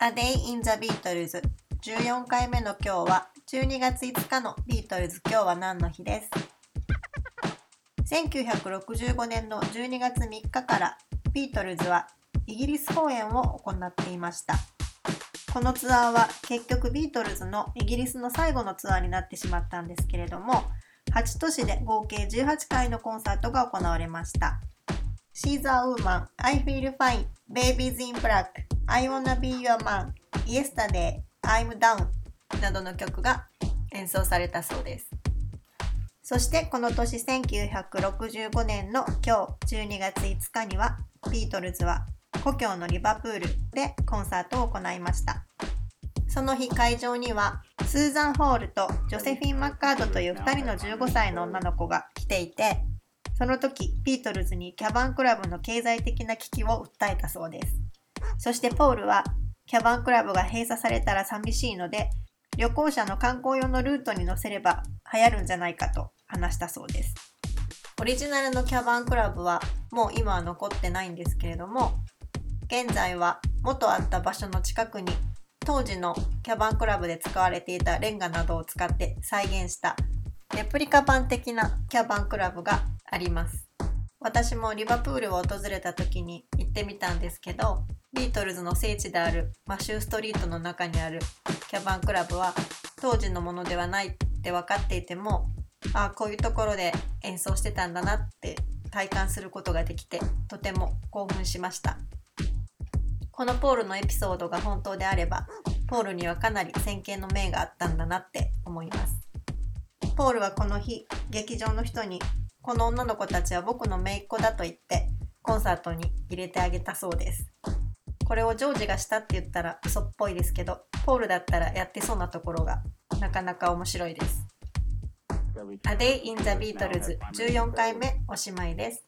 A Day in the Beatles 14回目の今日は12月5日のビートルズ。今日は何の日です？1965年の12月3日からビートルズはイギリス公演を行っていました。このツアーは結局ビートルズのイギリスの最後のツアーになってしまったんですけれども8都市で合計18回のコンサートが行われました。She's a woman, I feel fine, Babies in black, I wanna be your man, Yesterday, I'm down などの曲が演奏されたそうです。そしてこの年1965年の今日12月5日にはビートルズは故郷のリバプールでコンサートを行いました。その日会場にはスーザン・ホールとジョセフィン・マッカードという2人の15歳の女の子が来ていてその時ビートルズにキャバンクラブの経済的な危機を訴えたそうです。そしてポールはキャバンクラブが閉鎖されたら寂しいので旅行者の観光用のルートに載せれば流行るんじゃないかと話したそうです。オリジナルのキャバンクラブはもう今は残ってないんですけれども現在は元あった場所の近くに当時のキャバンクラブで使われていたレンガなどを使って再現したレプリカ版的なキャバンクラブがあります。私もリバプールを訪れた時に行ってみたんですけどビートルズの聖地であるマシューストリートの中にあるキャバンクラブは当時のものではないって分かっていてもああこういうところで演奏してたんだなって体感することができてとても興奮しました。このポールのエピソードが本当であればポールにはかなり先見の明があったんだなって思います。ポールはこの日劇場の人にこの女の子たちは僕の姪っ子だと言ってコンサートに入れてあげたそうです。これをジョージがしたって言ったら嘘っぽいですけどポールだったらやってそうなところがなかなか面白いです。A Day in the Beatles 14回目おしまいです